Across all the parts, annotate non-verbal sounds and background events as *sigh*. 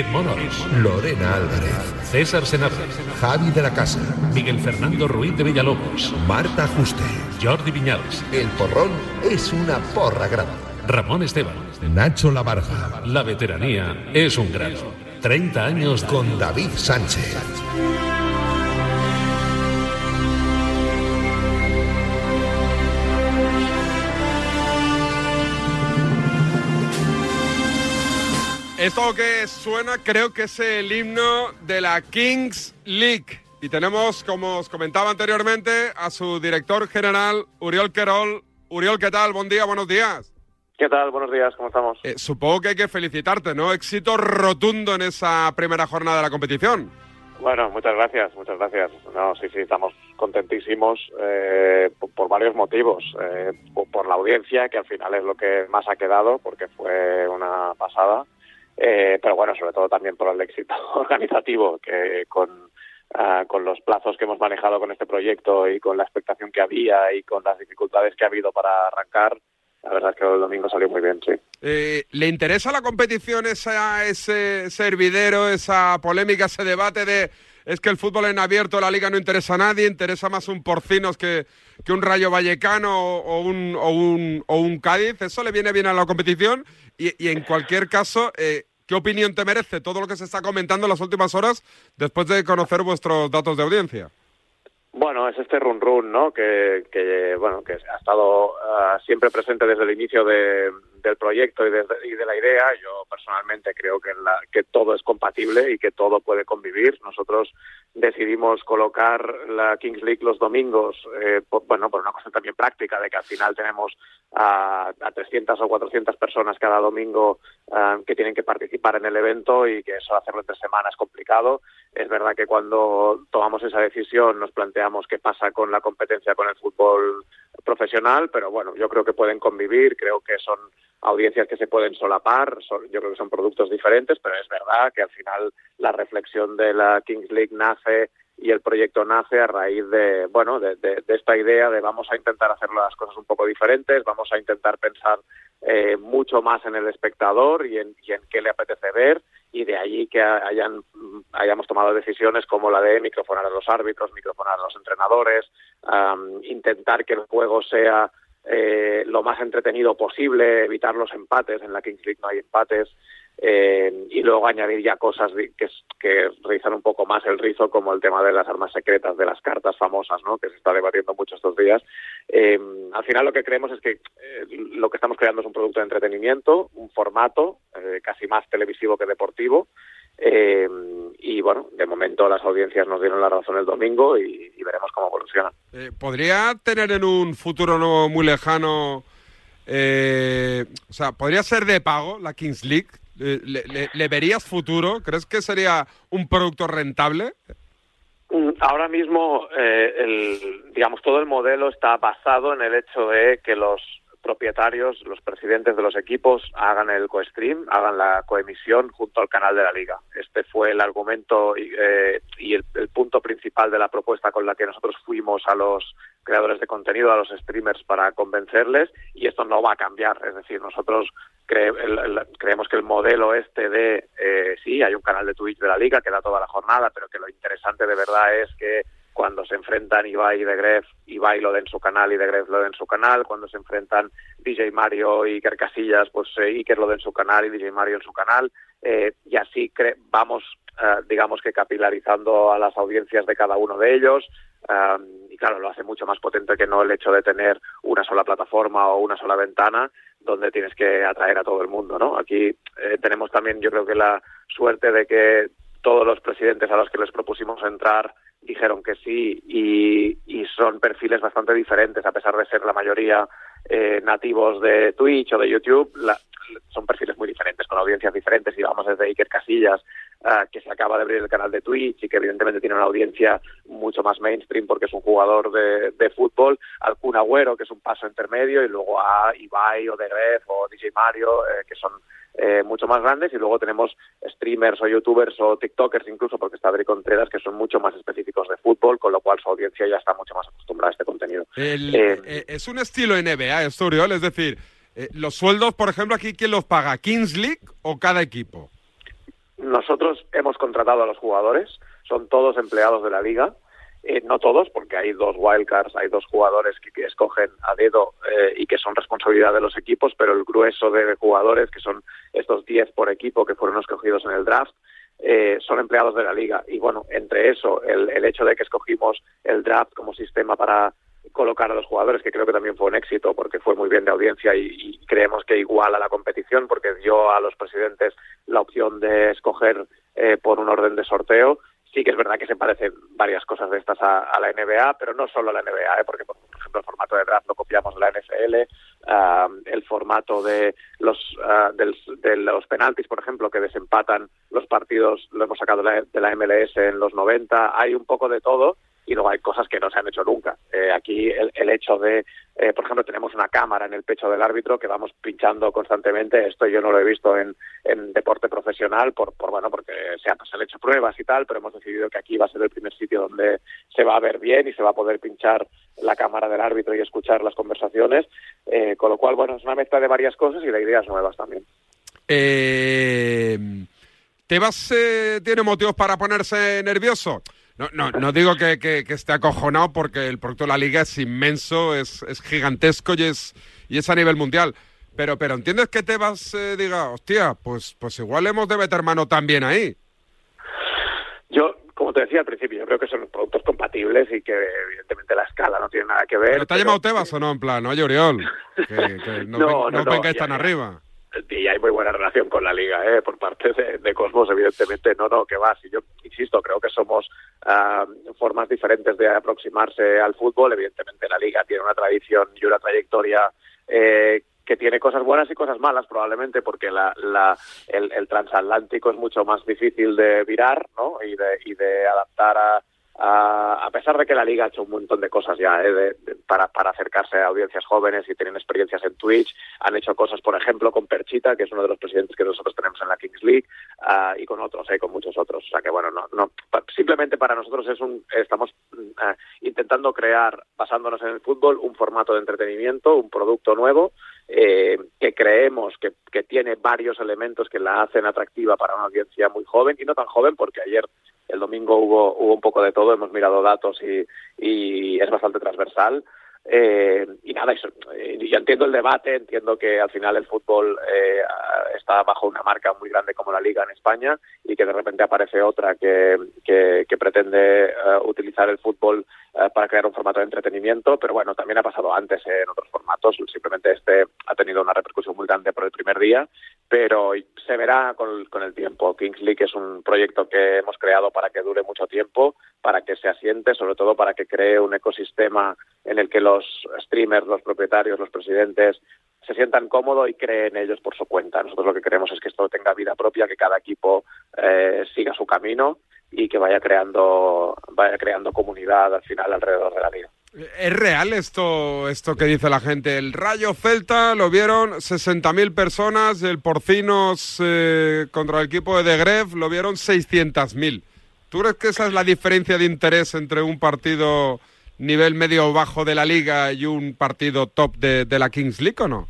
Ed Monos, Lorena Álvarez, César Senado, Javi de la Casa, Miguel Fernando Ruiz de Villalobos, Marta Juste. Jordi Viñals, El porrón es una porra grande. Ramón Esteban. Nacho Labarja. La veteranía es un grado. 30 años Con David Sánchez. Esto que suena creo que es el himno de la Kings League. Y tenemos, como os comentaba anteriormente, a su director general, Uriol Querol. Uriol, ¿qué tal? Buen día, buenos días. ¿Qué tal? Buenos días, ¿cómo estamos? Eh, supongo que hay que felicitarte, ¿no? Éxito rotundo en esa primera jornada de la competición. Bueno, muchas gracias, muchas gracias. No, sí, sí, estamos contentísimos eh, por, por varios motivos. Eh, por, por la audiencia, que al final es lo que más ha quedado, porque fue una pasada. Eh, pero bueno, sobre todo también por el éxito *laughs* organizativo, que con, ah, con los plazos que hemos manejado con este proyecto y con la expectación que había y con las dificultades que ha habido para arrancar, la verdad es que el domingo salió muy bien, sí. Eh, ¿Le interesa la competición esa, ese, hervidero, esa polémica, ese debate de es que el fútbol en abierto, la liga no interesa a nadie, interesa más un Porcinos que, que un Rayo Vallecano o un, o, un, o un Cádiz? ¿Eso le viene bien a la competición? Y, y en cualquier caso, eh, ¿qué opinión te merece todo lo que se está comentando en las últimas horas después de conocer vuestros datos de audiencia? Bueno, es este run run, ¿no? Que, que bueno, que ha estado ah, siempre presente desde el inicio de, del proyecto y de, y de la idea. Yo personalmente creo que, todo es compatible y que todo puede convivir. Nosotros decidimos colocar la Kings League los domingos, eh, por, bueno, por una cosa también práctica de que al final tenemos a, a 300 o 400 personas cada domingo ah, que tienen que participar en el evento y que eso hacerlo entre semanas es complicado. Es verdad que cuando tomamos esa decisión nos planteamos qué pasa con la competencia con el fútbol profesional, pero bueno, yo creo que pueden convivir, creo que son audiencias que se pueden solapar, son, yo creo que son productos diferentes, pero es verdad que al final la reflexión de la Kings League nace y el proyecto nace a raíz de bueno de, de, de, esta idea de vamos a intentar hacer las cosas un poco diferentes, vamos a intentar pensar eh, mucho más en el espectador y en, y en qué le apetece ver y de allí que hayan hayamos tomado decisiones como la de microfonar a los árbitros, microfonar a los entrenadores, um, intentar que el juego sea eh, lo más entretenido posible, evitar los empates, en la Kings League no hay empates, eh, y luego añadir ya cosas que, que rizan un poco más el rizo, como el tema de las armas secretas, de las cartas famosas, ¿no? que se está debatiendo mucho estos días. Eh, al final lo que creemos es que eh, lo que estamos creando es un producto de entretenimiento, un formato casi más televisivo que deportivo, y bueno, de momento las audiencias nos dieron la razón el domingo y, y veremos cómo evoluciona. ¿Podría tener en un futuro no muy lejano, eh, o sea, podría ser de pago la Kings League? ¿Le, le, ¿Le, verías futuro? ¿Crees que sería un producto rentable? Ahora mismo, eh, digamos, todo el modelo está basado en el hecho de que los propietarios, los presidentes de los equipos hagan el co-stream, hagan la coemisión junto al canal de la liga. Este fue el argumento eh, y el, punto principal de la propuesta con la que nosotros fuimos a los creadores de contenido, a los streamers para convencerles y esto no va a cambiar. Es decir, nosotros cre el, creemos que el modelo este de, eh, sí, hay un canal de Twitch de la liga que da toda la jornada, pero que lo interesante de verdad es que cuando se enfrentan Ibai y De Gref, Ibai lo den su canal y De Gref lo den su canal, cuando se enfrentan DJ Mario y Iker Casillas, pues eh, Iker lo den su canal y DJ Mario en su canal, eh, y así vamos, uh, digamos que capilarizando a las audiencias de cada uno de ellos, um, y claro, lo hace mucho más potente que no el hecho de tener una sola plataforma o una sola ventana donde tienes que atraer a todo el mundo, ¿no? Aquí eh, tenemos también, yo creo que la suerte de que todos los presidentes a los que les propusimos entrar dijeron que sí y, y, son perfiles bastante diferentes, a pesar de ser la mayoría eh, nativos de Twitch o de YouTube, la, son perfiles muy diferentes, con audiencias diferentes, y vamos desde Iker Casillas, uh, que se acaba de abrir el canal de Twitch y que evidentemente tiene una audiencia mucho más mainstream porque es un jugador de, de fútbol, al Kun Agüero, que es un paso intermedio, y luego a Ibai o Gref o DJ Mario, eh, que son eh, mucho más grandes y luego tenemos streamers o youtubers o tiktokers incluso porque está Adri Contreras que son mucho más específicos de fútbol con lo cual su audiencia ya está mucho más acostumbrada a este contenido. El, eh, eh, es un estilo NBA esto Uriol, es decir, eh, los sueldos por ejemplo aquí quién los paga, Kings League o cada equipo? nosotros hemos contratado a los jugadores, son todos empleados de la liga, eh, no todos, porque hay dos wildcards, hay dos jugadores que, escogen a dedo eh, y que son responsabilidad de los equipos, pero el grueso de jugadores, que son estos 10 por equipo que fueron escogidos en el draft, eh, son empleados de la liga. Y bueno, entre eso, el, el hecho de que escogimos el draft como sistema para colocar a los jugadores, que creo que también fue un éxito porque fue muy bien de audiencia y, y, creemos que iguala la competición porque dio a los presidentes la opción de escoger eh, por un orden de sorteo sí que es verdad que se parecen varias cosas de estas a, la NBA, pero no solo a la NBA, ¿eh? porque por ejemplo el formato de draft lo copiamos de la NFL, el formato de los uh, del, de los penaltis, por ejemplo, que desempatan los partidos, lo hemos sacado de la MLS en los 90, hay un poco de todo y luego hay cosas que no se han hecho nunca. Eh, aquí el, el, hecho de, eh, por ejemplo, tenemos una cámara en el pecho del árbitro que vamos pinchando constantemente. Esto yo no lo he visto en, en deporte profesional, por, por bueno, porque se, ha, se han hecho pruebas y tal, pero hemos decidido que aquí va a ser el primer sitio donde se va a ver bien y se va a poder pinchar la cámara del árbitro y escuchar las conversaciones. Eh, con lo cual, bueno, es una mezcla de varias cosas y de ideas nuevas también. Eh, ¿Tebas eh, tiene motivos para ponerse nervioso? No, no, no digo que, que, que, esté acojonado porque el producto de la liga es inmenso, es, es gigantesco y es, y es a nivel mundial. Pero, pero ¿entiendes que Tebas eh, diga, hostia, pues, pues igual hemos de meter mano también ahí? Yo, como te decía al principio, yo creo que son productos compatibles y que evidentemente la escala no tiene nada que ver. ¿Pero te ha llamado Tebas o no? En plan, oye, Oriol, que, que no, *laughs* no, no, no vengáis tan arriba y hay muy buena relación con la liga ¿eh? por parte de, de, Cosmos evidentemente. No no que va si yo insisto creo que somos uh, formas diferentes de aproximarse al fútbol. Evidentemente la liga tiene una tradición y una trayectoria eh, que tiene cosas buenas y cosas malas probablemente porque la, la el, el, transatlántico es mucho más difícil de virar no y de, y de adaptar a a pesar de que la liga ha hecho un montón de cosas ya ¿eh? de, para, para acercarse a audiencias jóvenes y tienen experiencias en Twitch, han hecho cosas, por ejemplo, con Perchita, que es uno de los presidentes que nosotros tenemos en la Kings League, uh, y con otros, ¿eh? con muchos otros. O sea que, bueno, no, no simplemente para nosotros es un, estamos uh, intentando crear, basándonos en el fútbol, un formato de entretenimiento, un producto nuevo, eh, que creemos que, que tiene varios elementos que la hacen atractiva para una audiencia muy joven, y no tan joven, porque ayer el domingo hubo, hubo un poco de todo, hemos mirado datos y, y es bastante transversal. Eh, y nada, eh, yo entiendo el debate, entiendo que al final el fútbol eh, está bajo una marca muy grande como la Liga en España y que de repente aparece otra que, que, que pretende uh, utilizar el fútbol uh, para crear un formato de entretenimiento, pero bueno, también ha pasado antes en otros formatos, simplemente este ha tenido una repercusión muy grande por el primer día, pero se verá con, con el tiempo. Kings League es un proyecto que hemos creado para que dure mucho tiempo, para que se asiente, sobre todo para que cree un ecosistema en el que los streamers, los propietarios, los presidentes se sientan cómodos y creen ellos por su cuenta. Nosotros lo que queremos es que esto tenga vida propia, que cada equipo eh, siga su camino y que vaya creando, vaya creando comunidad al final alrededor de la liga. ¿Es real esto, esto que dice la gente? El Rayo Celta lo vieron 60.000 personas, el Porcinos eh, contra el equipo de De Gref lo vieron 600.000. ¿Tú crees que esa es la diferencia de interés entre un partido nivel medio bajo de la liga y un partido top de, de, la Kings League o no?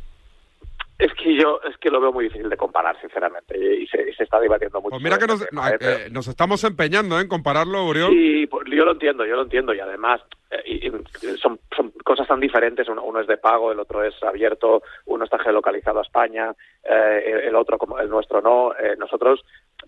Es que yo es que lo veo muy difícil de comparar, sinceramente, y se, y se está debatiendo mucho. Pues mira que nos, tema, eh, eh, nos, estamos empeñando en compararlo, Oriol. Sí, pues, yo lo entiendo, yo lo entiendo, y además eh, y, son, son, cosas tan diferentes, uno, uno, es de pago, el otro es abierto, uno está geolocalizado a España, eh, el otro como el nuestro no. Eh, nosotros,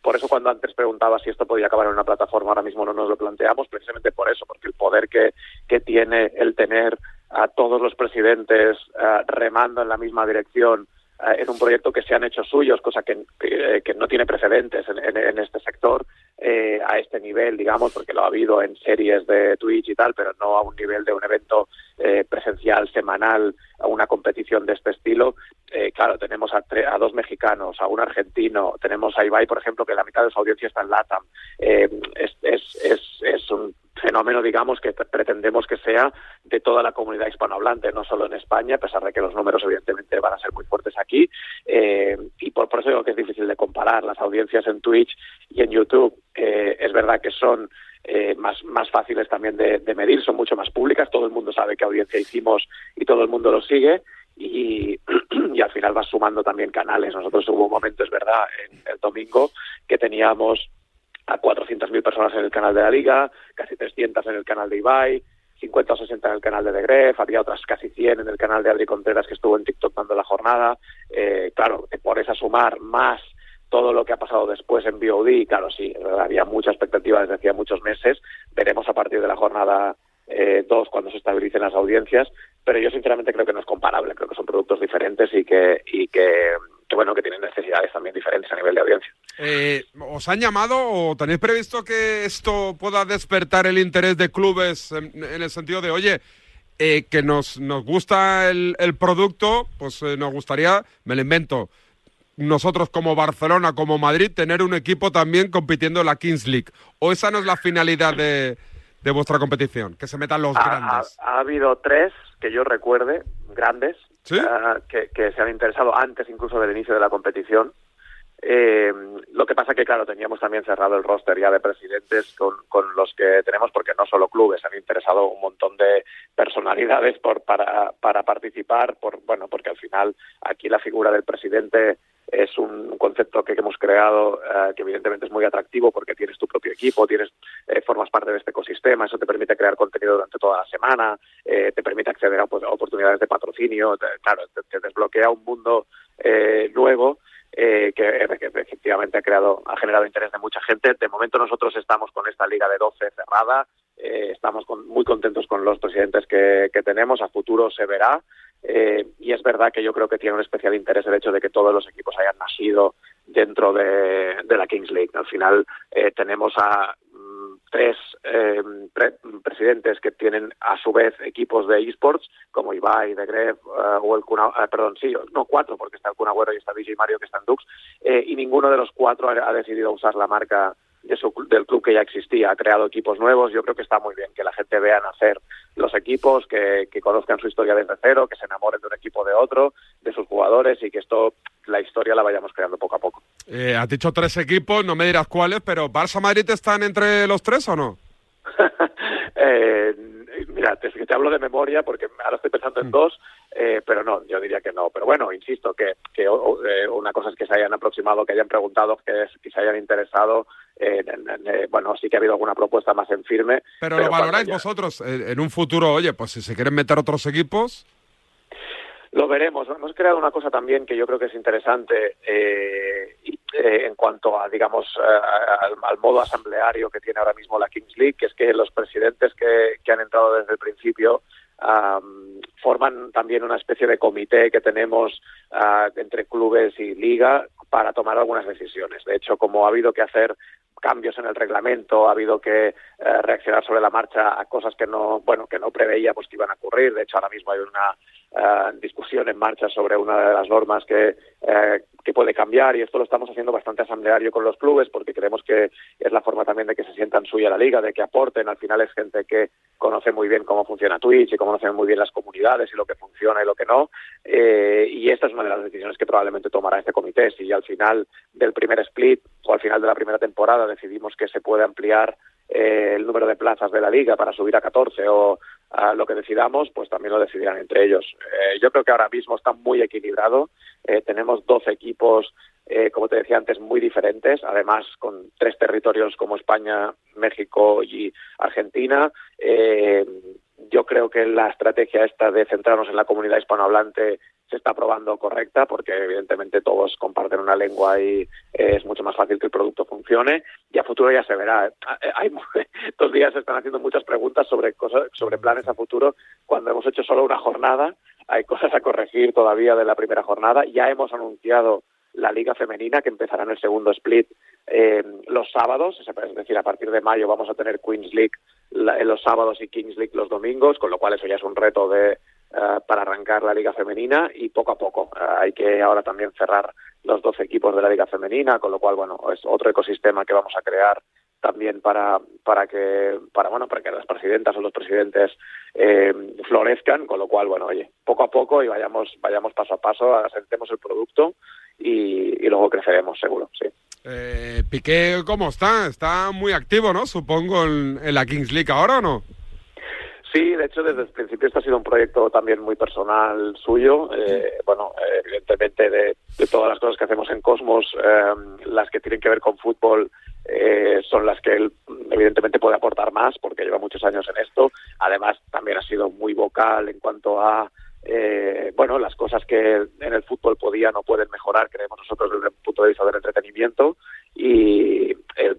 por eso cuando antes preguntaba si esto podía acabar en una plataforma, ahora mismo no nos lo planteamos, precisamente por eso, porque el poder que, que tiene el tener a todos los presidentes uh, remando en la misma dirección, uh, en un proyecto que se han hecho suyos, cosa que, que, que no tiene precedentes en, este sector eh, a este nivel, digamos, porque lo ha habido en series de Twitch y tal, pero no a un nivel de un evento eh, presencial semanal, a una competición de este estilo. Eh, claro, tenemos a, a, dos mexicanos, a un argentino, tenemos a Ibai, por ejemplo, que la mitad de su audiencia está en LATAM. Eh, es, es, es, es un fenómeno, digamos, que pretendemos que sea de toda la comunidad hispanohablante, no solo en España, a pesar de que los números evidentemente van a ser muy fuertes aquí. Eh, y por, por, eso digo que es las audiencias en Twitch y en YouTube. Eh, es verdad que son eh, más, más fáciles también de, medir, son mucho más públicas, todo el mundo sabe qué audiencia hicimos y todo el mundo lo sigue y, *clears throat* al final vas sumando también canales. Nosotros hubo un momento, es verdad, en el domingo que teníamos a 400.000 personas en el canal de la Liga, casi 300 en el canal de Ibai, 50 o 60 en el canal de The Gref, había otras casi 100 en el canal de Adri Contreras que estuvo en TikTok dando la jornada. Eh, claro, te pones sumar más todo lo que ha pasado después en BOD, claro, sí, había mucha expectativa desde hacía muchos meses. Veremos a partir de la jornada eh, dos cuando se estabilicen las audiencias, pero yo sinceramente creo que no es comparable, creo que son productos diferentes y que, y bueno, que tienen necesidades también diferentes a nivel de audiencia. Eh, ¿Os han llamado o tenéis previsto que esto pueda despertar el interés de clubes en, el sentido de, oye, eh, que nos, nos gusta el, el producto, pues eh, nos gustaría, me lo invento, nosotros como Barcelona, como Madrid, tener un equipo también compitiendo en la Kings League? ¿O esa no es la finalidad de, de vuestra competición? Que se metan los grandes. Ha, habido tres que yo recuerde, grandes, ah, que, que, se han interesado antes incluso del inicio de la competición. Eh, lo que pasa que, claro, teníamos también cerrado el roster ya de presidentes con, con los que tenemos, porque no solo clubes, han interesado un montón de personalidades por, para, para participar, por, bueno, porque al final aquí la figura del presidente es un concepto que hemos creado eh, que evidentemente es muy atractivo porque tienes tu propio equipo, tienes eh, formas parte de este ecosistema, eso te permite crear contenido durante toda la semana, eh, te permite acceder a, oportunidades de patrocinio, claro, te, desbloquea un mundo nuevo que, que, efectivamente ha creado ha generado interés de mucha gente. De momento nosotros estamos con esta liga de 12 cerrada, estamos muy contentos con los presidentes que, que tenemos, a futuro se verá. Eh, y es verdad que yo creo que tiene un especial interés el hecho de que todos los equipos hayan nacido dentro de, la Kings League. Al final eh, tenemos a mm, tres eh, presidentes que tienen a su vez equipos de esports como Ibai, De Gref o el Kuna, perdón, sí, no cuatro porque está el Kun y está DJ Mario que está en Dux y ninguno de los cuatro ha decidido usar la marca del club que ya existía, ha creado equipos nuevos. Yo creo que está muy bien que la gente vea nacer los equipos, que, conozcan su historia desde cero, que se enamoren de un equipo de otro, de sus jugadores y que esto, la historia la vayamos creando poco a poco. Eh, has dicho tres equipos, no me dirás cuáles, pero Barça Madrid están entre los tres o no? *laughs* eh, mira, te, te hablo de memoria porque ahora estoy pensando en mm. dos, eh, pero no, yo diría que no. Pero bueno, insisto que, que eh, una cosa es que se hayan aproximado, que hayan preguntado, que, que se hayan interesado. Eh, bueno, sí que ha habido alguna propuesta más en firme. Pero, lo valoráis vosotros en un futuro, oye, pues si se quieren meter otros equipos. Lo veremos. Hemos creado una cosa también que yo creo que es interesante eh, en cuanto a, digamos, al, modo asambleario que tiene ahora mismo la Kings League, que es que los presidentes que, que han entrado desde el principio forman también una especie de comité que tenemos ah, entre clubes y liga para tomar algunas decisiones. De hecho, como ha habido que hacer cambios en el reglamento, ha habido que eh, reaccionar sobre la marcha a cosas que no, bueno, que no preveíamos que iban a ocurrir. De hecho, ahora mismo hay una eh, discusión en marcha sobre una de las normas que, eh, que puede cambiar y esto lo estamos haciendo bastante asambleario con los clubes porque creemos que es la forma también de que se sientan suya la liga, de que aporten. Al final es gente que conoce muy bien cómo funciona Twitch y conoce muy bien las comunidades y lo que funciona y lo que no. y esta es una de las decisiones que probablemente tomará este comité. Si al final del primer split o al final de la primera temporada decidimos que se puede ampliar eh, el número de plazas de la liga para subir a 14 o a lo que decidamos, pues también lo decidirán entre ellos. Eh, yo creo que ahora mismo está muy equilibrado. Eh, tenemos 12 equipos, como te decía antes, muy diferentes, además con tres territorios como España, México y Argentina yo creo que la estrategia esta de centrarnos en la comunidad hispanohablante se está probando correcta porque evidentemente todos comparten una lengua y es mucho más fácil que el producto funcione y a futuro ya se verá. *laughs* Hay, estos días se están haciendo muchas preguntas sobre cosas, sobre planes a futuro cuando hemos hecho solo una jornada. Hay cosas a corregir todavía de la primera jornada. Ya hemos anunciado la Liga Femenina, que empezará en el segundo split eh, los sábados, es decir, a partir de mayo vamos a tener Queens League en los sábados y Kings League los domingos, con lo cual eso ya es un reto de, eh, para arrancar la Liga Femenina y poco a poco. Eh, hay que ahora también cerrar los 12 equipos de la Liga Femenina, con lo cual, bueno, es otro ecosistema que vamos a crear también para para que para bueno para que las presidentas o los presidentes eh, florezcan con lo cual bueno oye poco a poco y vayamos vayamos paso a paso asentemos el producto y, luego creceremos seguro sí. Eh, Piqué cómo está está muy activo no supongo en, la Kings League ahora o no Sí, de hecho, desde el principio esto ha sido un proyecto también muy personal suyo. Eh, bueno, eh, evidentemente de, todas las cosas que hacemos en Cosmos, eh, las que tienen que ver con fútbol son las que él evidentemente puede aportar más porque lleva muchos años en esto. Además, también ha sido muy vocal en cuanto a bueno, las cosas que en el fútbol podían o pueden mejorar, creemos nosotros desde el punto de vista del entretenimiento. Y él,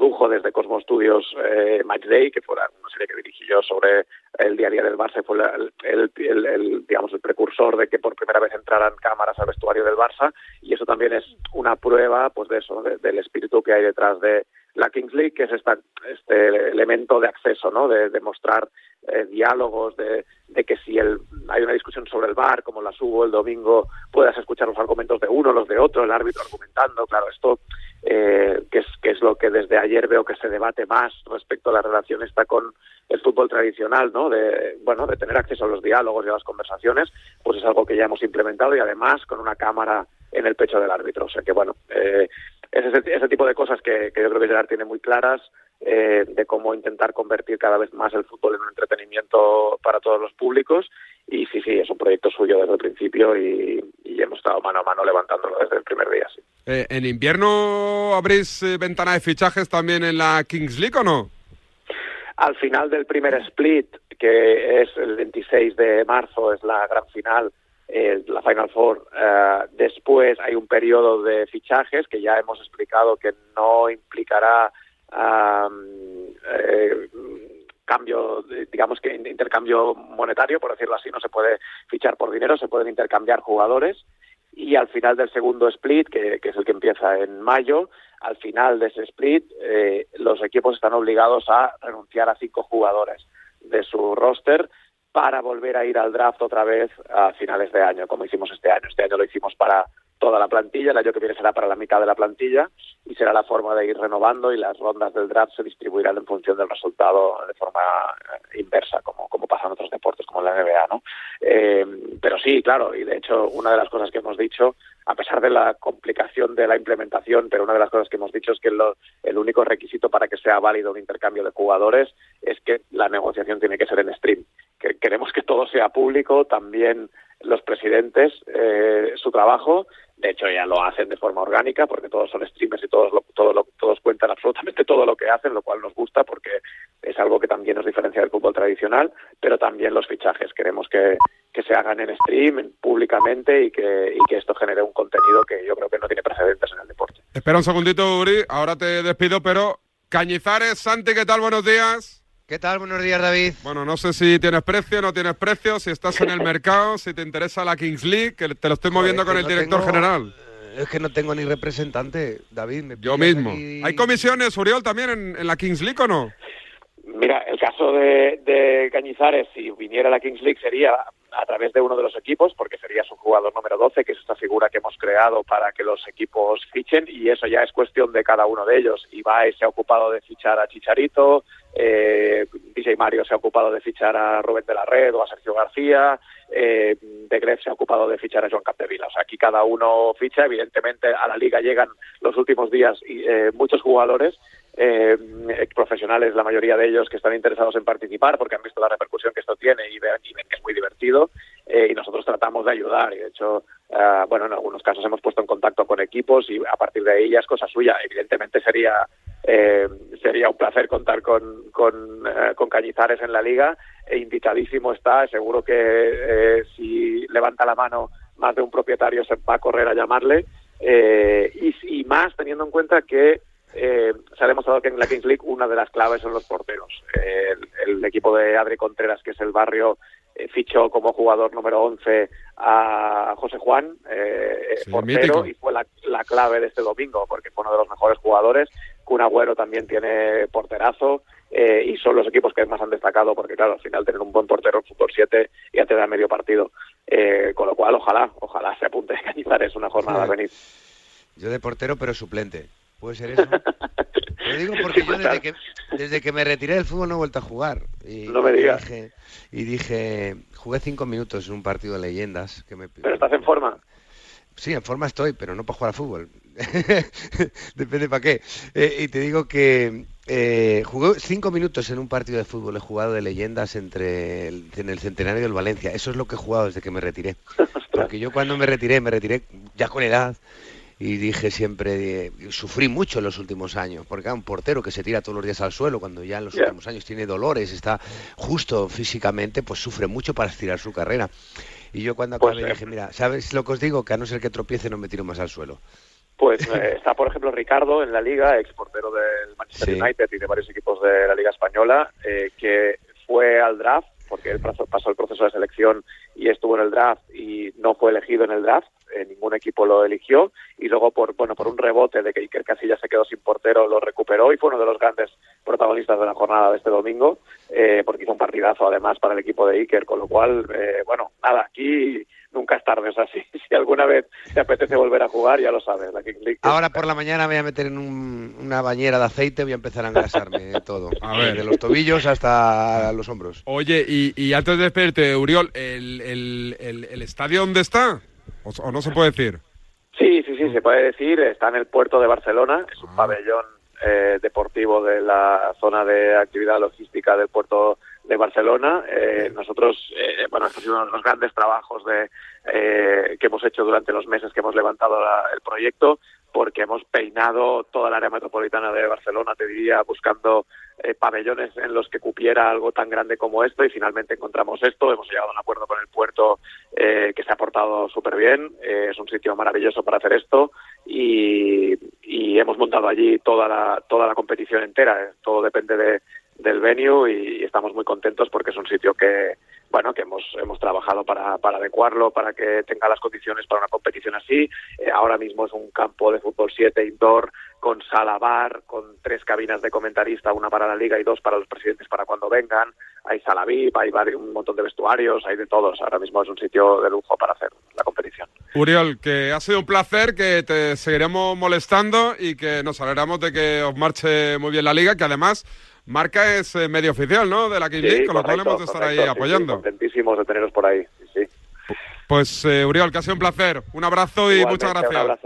coprodujo desde Cosmos Studios eh, Match Day, que fue una serie que dirigí yo sobre el día a día del Barça, fue el, el, digamos, el precursor de que por primera vez entraran cámaras al vestuario del Barça, y eso también es una prueba pues de eso, del espíritu que hay detrás de la Kings League, que es esta, este elemento de acceso, ¿no? de, demostrar eh, diálogos, de, de que si el, hay una discusión sobre el bar, como la subo el domingo, puedas escuchar los argumentos de uno, los de otro, el árbitro argumentando, claro, esto eh, que, es, que es lo que desde ayer veo que se debate más respecto a la relación esta con el fútbol tradicional, ¿no? De, bueno, de tener acceso a los diálogos y a las conversaciones, pues es algo que ya hemos implementado y además con una cámara en el pecho del árbitro. O sea que, bueno, eh, es ese, tipo de cosas que, que yo creo que Gerard tiene muy claras eh, de cómo intentar convertir cada vez más el fútbol en un entretenimiento para todos los públicos. Y sí, sí, es un proyecto suyo desde el principio y, hemos estado mano a mano levantándolo desde el primer día. Sí. Eh, ¿En invierno abrís eh, ventana de fichajes también en la Kings League o no? Al final del primer split, que es el 26 de marzo, es la gran final, la Final Four. después hay un periodo de fichajes que ya hemos explicado que no implicará eh, cambio, digamos que intercambio monetario, por decirlo así, no se puede fichar por dinero, se pueden intercambiar jugadores y al final del segundo split, que, es el que empieza en mayo, al final de ese split, eh, los equipos están obligados a renunciar a cinco jugadores de su roster para volver a ir al draft otra vez a finales de año, como hicimos este año. Este año lo hicimos para toda la plantilla, el año que viene será para la mitad de la plantilla y será la forma de ir renovando y las rondas del draft se distribuirán en función del resultado de forma eh, inversa, como, como pasa en otros deportes, como la NBA, ¿no? Eh, pero sí, claro, y de hecho una de las cosas que hemos dicho, a pesar de la complicación de la implementación, pero una de las cosas que hemos dicho es que el único requisito para que sea válido un intercambio de jugadores es que la negociación tiene que ser en stream. Que queremos que todo sea público, también los presidentes, eh, su trabajo, de hecho, ya lo hacen de forma orgánica porque todos son streamers y todos, lo, todos cuentan absolutamente todo lo que hacen, lo cual nos gusta porque es algo que también nos diferencia del fútbol tradicional, pero también los fichajes. Queremos que, que se hagan en stream, públicamente y que, y que esto genere un contenido que yo creo que no tiene precedentes en el deporte. Espera un segundito, Uri, ahora te despido, pero Cañizares, Santi, ¿qué tal? Buenos días. ¿Qué tal? Buenos días, David. Bueno, no sé si tienes precio, no tienes precio, si estás en el mercado, si te interesa la Kings League, que te lo estoy moviendo con el director general. Es que no tengo ni representante, David. Yo mismo. ¿Hay comisiones, Uriol, también en, la Kings League o no? Mira, el caso de, de Cañizares, si viniera a la Kings League, sería a través de uno de los equipos, porque sería su jugador número 12, que es esta figura que hemos creado para que los equipos fichen, y eso ya es cuestión de cada uno de ellos. Ibai se ha ocupado de fichar a Chicharito, eh, DJ Mario se ha ocupado de fichar a Rubén de la Red o a Sergio García, eh, De Gref se ha ocupado de fichar a Joan Capdevila. O sea, aquí cada uno ficha, evidentemente a la liga llegan los últimos días eh, muchos jugadores eh, profesionales, la mayoría de ellos que están interesados en participar porque han visto la repercusión que esto tiene y ven, que es muy divertido eh, y nosotros tratamos de ayudar y de hecho, eh, bueno, en algunos casos hemos puesto en contacto con equipos y a partir de ahí ya es cosa suya. Evidentemente sería eh, sería un placer contar con, con, con, Cañizares en la liga. E invitadísimo está, seguro que si levanta la mano más de un propietario se va a correr a llamarle. Y, y más teniendo en cuenta que eh, se ha demostrado que en la Kings League una de las claves son los porteros. el, equipo de Adri Contreras, que es el barrio, eh, fichó como jugador número 11 a José Juan, eh, portero, y fue la, clave de este domingo, porque fue uno de los mejores jugadores. Kun Agüero también tiene porterazo. Eh, y son los equipos que más han destacado porque claro al final tener un buen portero en fútbol 7 ya te da medio partido con lo cual ojalá ojalá se apunte *laughs* a Cañizares una jornada a venir yo de portero pero suplente ¿Puede ser eso? *laughs* Lo digo porque yo desde que, desde que me retiré del fútbol no he vuelto a jugar. Y, no me digas. Dije, y dije, jugué cinco minutos en un partido de leyendas. Que me... ¿Pero estás en forma? Sí, en forma estoy, pero no para jugar al fútbol. *laughs* Depende para qué. Eh, y te digo que eh, jugué cinco minutos en un partido de fútbol. He jugado de leyendas entre en el centenario del Valencia. Eso es lo que he jugado desde que me retiré. *laughs* Porque yo cuando me retiré, me retiré ya con edad y dije siempre, sufrí mucho en los últimos años, porque hay un portero que se tira todos los días al suelo cuando ya en los últimos años tiene dolores, está justo físicamente, pues sufre mucho para estirar su carrera. Y yo cuando acabé pues, dije, mira, ¿sabes lo que os digo? Que a no ser que tropiece no me tiro más al suelo. Pues *laughs* eh, está, por ejemplo, Ricardo en la liga, ex portero del Manchester United y de varios equipos de la liga española, eh, que fue al draft, porque él pasó el proceso de selección y estuvo en el draft y no fue elegido en el draft, eh, ningún equipo lo eligió. Y luego por bueno por un rebote de que Iker Casillas se quedó sin portero lo recuperó y fue uno de los grandes protagonistas de la jornada de este domingo eh, porque hizo un partidazo además para el equipo de Iker con lo cual eh, bueno nada aquí nunca es tarde, es *laughs* así. Si alguna vez te apetece volver a jugar, ya lo sabes. La Ahora por la mañana me voy a meter en una bañera de aceite, voy a empezar a engrasarme todo. *laughs* A ver. Desde los tobillos hasta los hombros. Oye, y, antes de despedirte, Uriol, ¿el, el, el estadio dónde está? ¿O, no se puede decir? Sí, sí, sí, se puede decir. Está en el puerto de Barcelona, es un ah. pabellón eh, deportivo de la zona de actividad logística del puerto de Barcelona. Eh, nosotros, eh, bueno, estos han sido uno de los grandes trabajos de, que hemos hecho durante los meses que hemos levantado el proyecto porque hemos peinado toda el área metropolitana de Barcelona, te diría, buscando eh, pabellones en los que cupiera algo tan grande como esto y finalmente encontramos esto. Hemos llegado a un acuerdo con el puerto eh, que se ha portado súper bien. Eh, es un sitio maravilloso para hacer esto y, y, hemos montado allí toda la, toda la competición entera. Todo depende de, del venue y estamos muy contentos porque es un sitio que, bueno, que hemos, hemos trabajado para, para adecuarlo, para que tenga las condiciones para una competición así. Eh, ahora mismo es un campo de fútbol 7 indoor con sala bar, con tres cabinas de comentarista, una para la liga y dos para los presidentes para cuando vengan. Hay sala VIP, hay un montón de vestuarios, hay de todos. Ahora mismo es un sitio de lujo para hacer la competición. Uriol, que ha sido un placer, que te seguiremos molestando y que nos alegramos de que os marche muy bien la liga, que además Marca es eh, medio oficial, ¿no? De la King League, con lo cual hemos de estar ahí apoyando. contentísimos de teneros por ahí. Pues, eh, Uriol, que ha sido un placer. Un abrazo y muchas gracias.